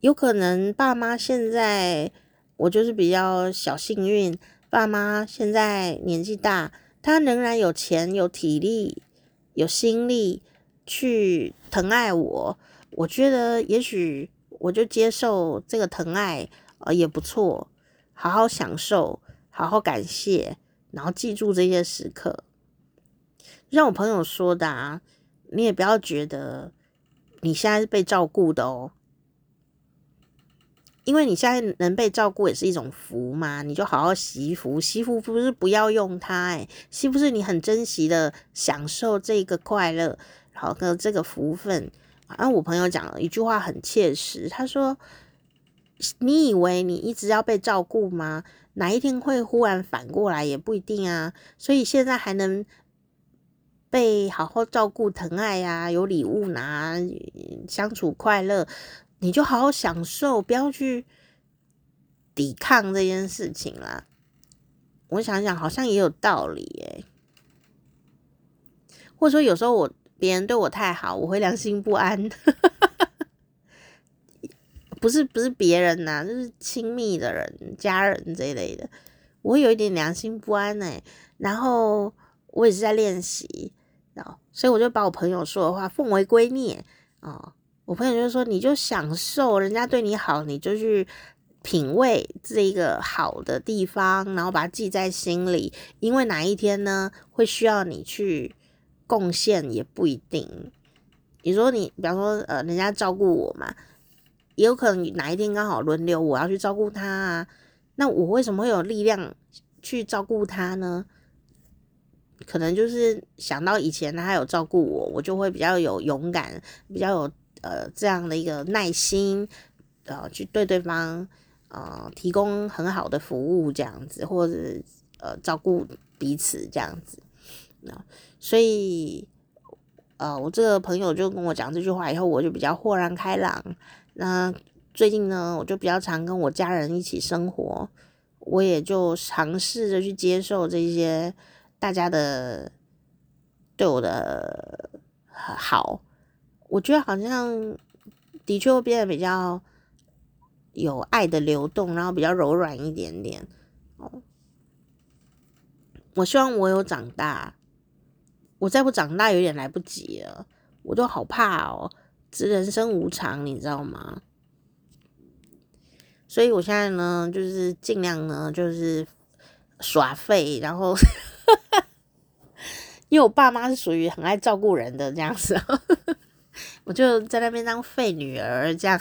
有可能爸妈现在我就是比较小幸运，爸妈现在年纪大，他仍然有钱、有体力、有心力去疼爱我。我觉得也许我就接受这个疼爱，呃，也不错，好好享受，好好感谢，然后记住这些时刻。让我朋友说的啊，你也不要觉得你现在是被照顾的哦，因为你现在能被照顾也是一种福嘛，你就好好惜福，惜福不是不要用它，诶，是不是你很珍惜的享受这个快乐，然后这个福分？啊，我朋友讲了一句话很切实，他说：“你以为你一直要被照顾吗？哪一天会忽然反过来也不一定啊，所以现在还能。”被好好照顾、疼爱呀、有礼物拿，相处快乐，你就好好享受，不要去抵抗这件事情啦。我想想，好像也有道理诶。或者说，有时候我别人对我太好，我会良心不安。不是不是别人呐、就是亲密的人、家人这一类的，我会有一点良心不安诶。然后我也是在练习。然后所以我就把我朋友说的话奉为圭臬啊！我朋友就说：“你就享受人家对你好，你就去品味这一个好的地方，然后把它记在心里。因为哪一天呢，会需要你去贡献也不一定。你说你，比方说呃，人家照顾我嘛，也有可能哪一天刚好轮流我要去照顾他啊。那我为什么会有力量去照顾他呢？”可能就是想到以前他有照顾我，我就会比较有勇敢，比较有呃这样的一个耐心，呃去对对方呃提供很好的服务这样子，或者呃照顾彼此这样子。那所以呃我这个朋友就跟我讲这句话以后，我就比较豁然开朗。那最近呢，我就比较常跟我家人一起生活，我也就尝试着去接受这些。大家的对我的好，我觉得好像的确会变得比较有爱的流动，然后比较柔软一点点。哦，我希望我有长大，我再不长大有点来不及了，我都好怕哦。这人生无常，你知道吗？所以我现在呢，就是尽量呢，就是耍废，然后。因为我爸妈是属于很爱照顾人的这样子，我就在那边当废女儿这样，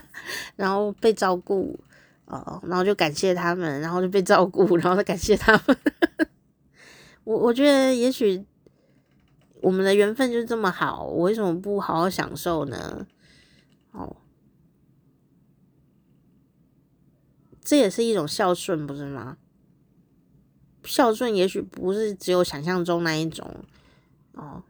然后被照顾哦，然后就感谢他们，然后就被照顾，然后再感谢他们。我我觉得也许我们的缘分就这么好，我为什么不好好享受呢？哦，这也是一种孝顺，不是吗？孝顺也许不是只有想象中那一种哦，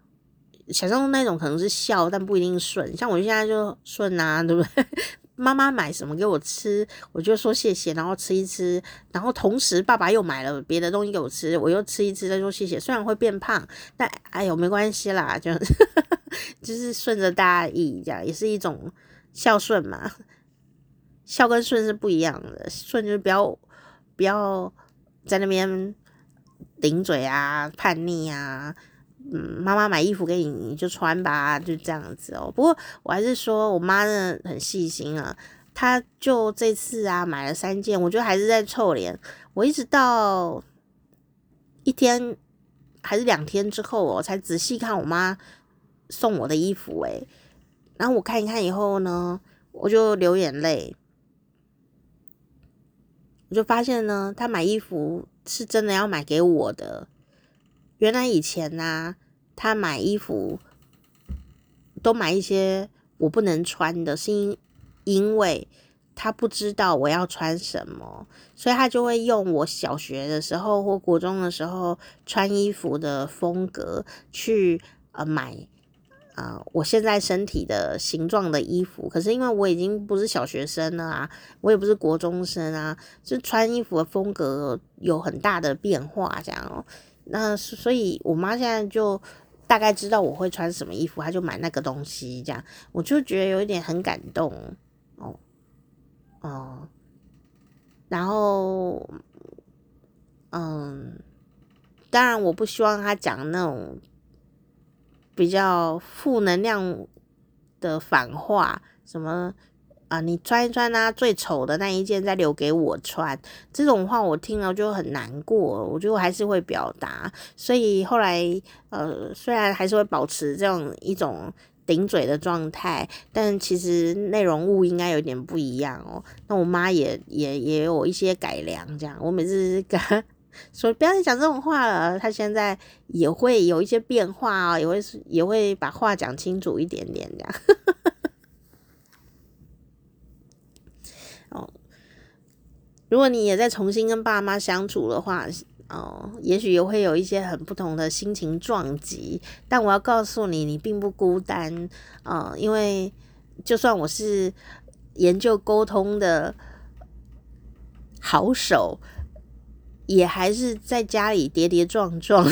想象中那种可能是孝，但不一定顺。像我现在就顺啊，对不对？妈妈买什么给我吃，我就说谢谢，然后吃一吃。然后同时爸爸又买了别的东西给我吃，我又吃一吃，再说谢谢。虽然会变胖，但哎呦没关系啦，就 就是顺着大意，这样也是一种孝顺嘛。孝跟顺是不一样的，顺就是不要不要在那边。顶嘴啊，叛逆啊，嗯，妈妈买衣服给你，你就穿吧，就这样子哦。不过我还是说我妈呢很细心啊，她就这次啊买了三件，我觉得还是在臭脸。我一直到一天还是两天之后，我才仔细看我妈送我的衣服，诶，然后我看一看以后呢，我就流眼泪。我就发现呢，他买衣服是真的要买给我的。原来以前呢、啊，他买衣服都买一些我不能穿的，是因因为他不知道我要穿什么，所以他就会用我小学的时候或国中的时候穿衣服的风格去呃买。啊、我现在身体的形状的衣服，可是因为我已经不是小学生了啊，我也不是国中生啊，就穿衣服的风格有很大的变化，这样哦。那所以，我妈现在就大概知道我会穿什么衣服，她就买那个东西，这样我就觉得有一点很感动哦哦。然后，嗯，当然我不希望她讲那种。比较负能量的反话，什么啊？你穿一穿啊，最丑的那一件再留给我穿，这种话我听了就很难过，我觉得我还是会表达。所以后来呃，虽然还是会保持这种一种顶嘴的状态，但其实内容物应该有点不一样哦。那我妈也也也有一些改良，这样我每次跟。说不要再讲这种话了。他现在也会有一些变化啊，也会也会把话讲清楚一点点这样。如果你也在重新跟爸妈相处的话，哦，也许也会有一些很不同的心情撞击。但我要告诉你，你并不孤单啊，哦，因为就算我是研究沟通的好手。也还是在家里跌跌撞撞，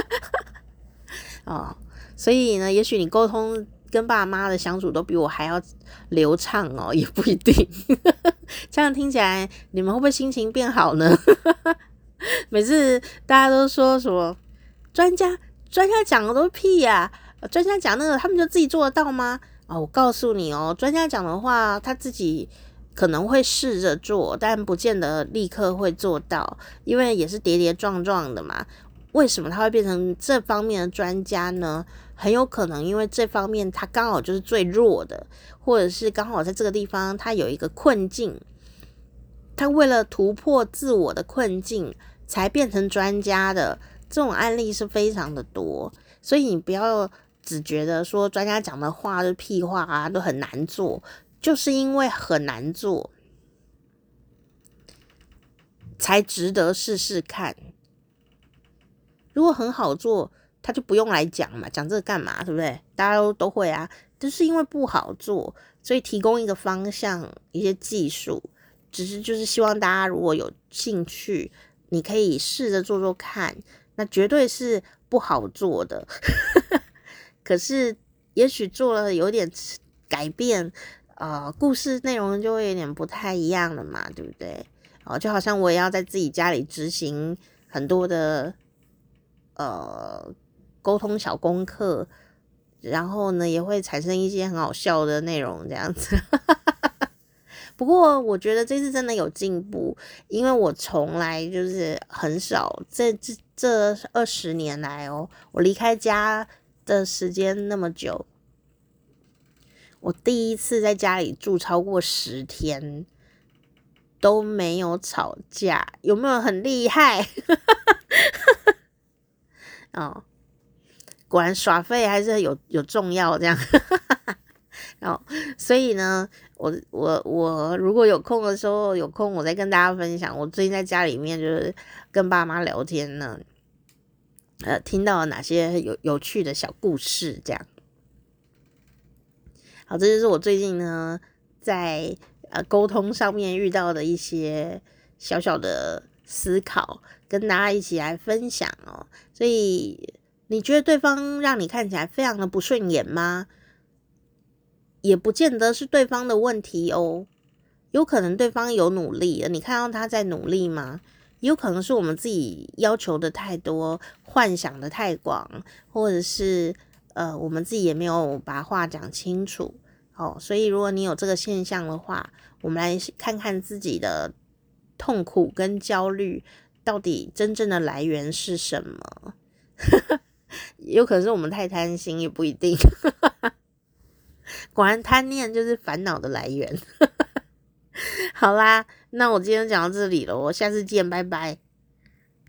哦，所以呢，也许你沟通跟爸妈的相处都比我还要流畅哦，也不一定。这样听起来，你们会不会心情变好呢？每次大家都说什么专家，专家讲的都屁呀，专家讲那个，他们就自己做得到吗？哦，我告诉你哦，专家讲的话，他自己。可能会试着做，但不见得立刻会做到，因为也是跌跌撞撞的嘛。为什么他会变成这方面的专家呢？很有可能因为这方面他刚好就是最弱的，或者是刚好在这个地方他有一个困境，他为了突破自我的困境才变成专家的。这种案例是非常的多，所以你不要只觉得说专家讲的话是屁话啊，都很难做。就是因为很难做，才值得试试看。如果很好做，他就不用来讲嘛，讲这个干嘛？对不对？大家都都会啊。就是因为不好做，所以提供一个方向，一些技术，只是就是希望大家如果有兴趣，你可以试着做做看。那绝对是不好做的，可是也许做了有点改变。呃，故事内容就会有点不太一样了嘛，对不对？哦，就好像我也要在自己家里执行很多的呃沟通小功课，然后呢，也会产生一些很好笑的内容这样子。不过我觉得这次真的有进步，因为我从来就是很少这这这二十年来哦，我离开家的时间那么久。我第一次在家里住超过十天都没有吵架，有没有很厉害？哦，果然耍废还是有有重要这样。然后，所以呢，我我我如果有空的时候有空，我再跟大家分享。我最近在家里面就是跟爸妈聊天呢，呃，听到了哪些有有趣的小故事这样。好，这就是我最近呢在呃沟通上面遇到的一些小小的思考，跟大家一起来分享哦。所以你觉得对方让你看起来非常的不顺眼吗？也不见得是对方的问题哦，有可能对方有努力，你看到他在努力吗？有可能是我们自己要求的太多，幻想的太广，或者是。呃，我们自己也没有把话讲清楚，哦，所以如果你有这个现象的话，我们来看看自己的痛苦跟焦虑到底真正的来源是什么。有可能是我们太贪心，也不一定。果然贪念就是烦恼的来源。好啦，那我今天讲到这里了，我下次见，拜拜。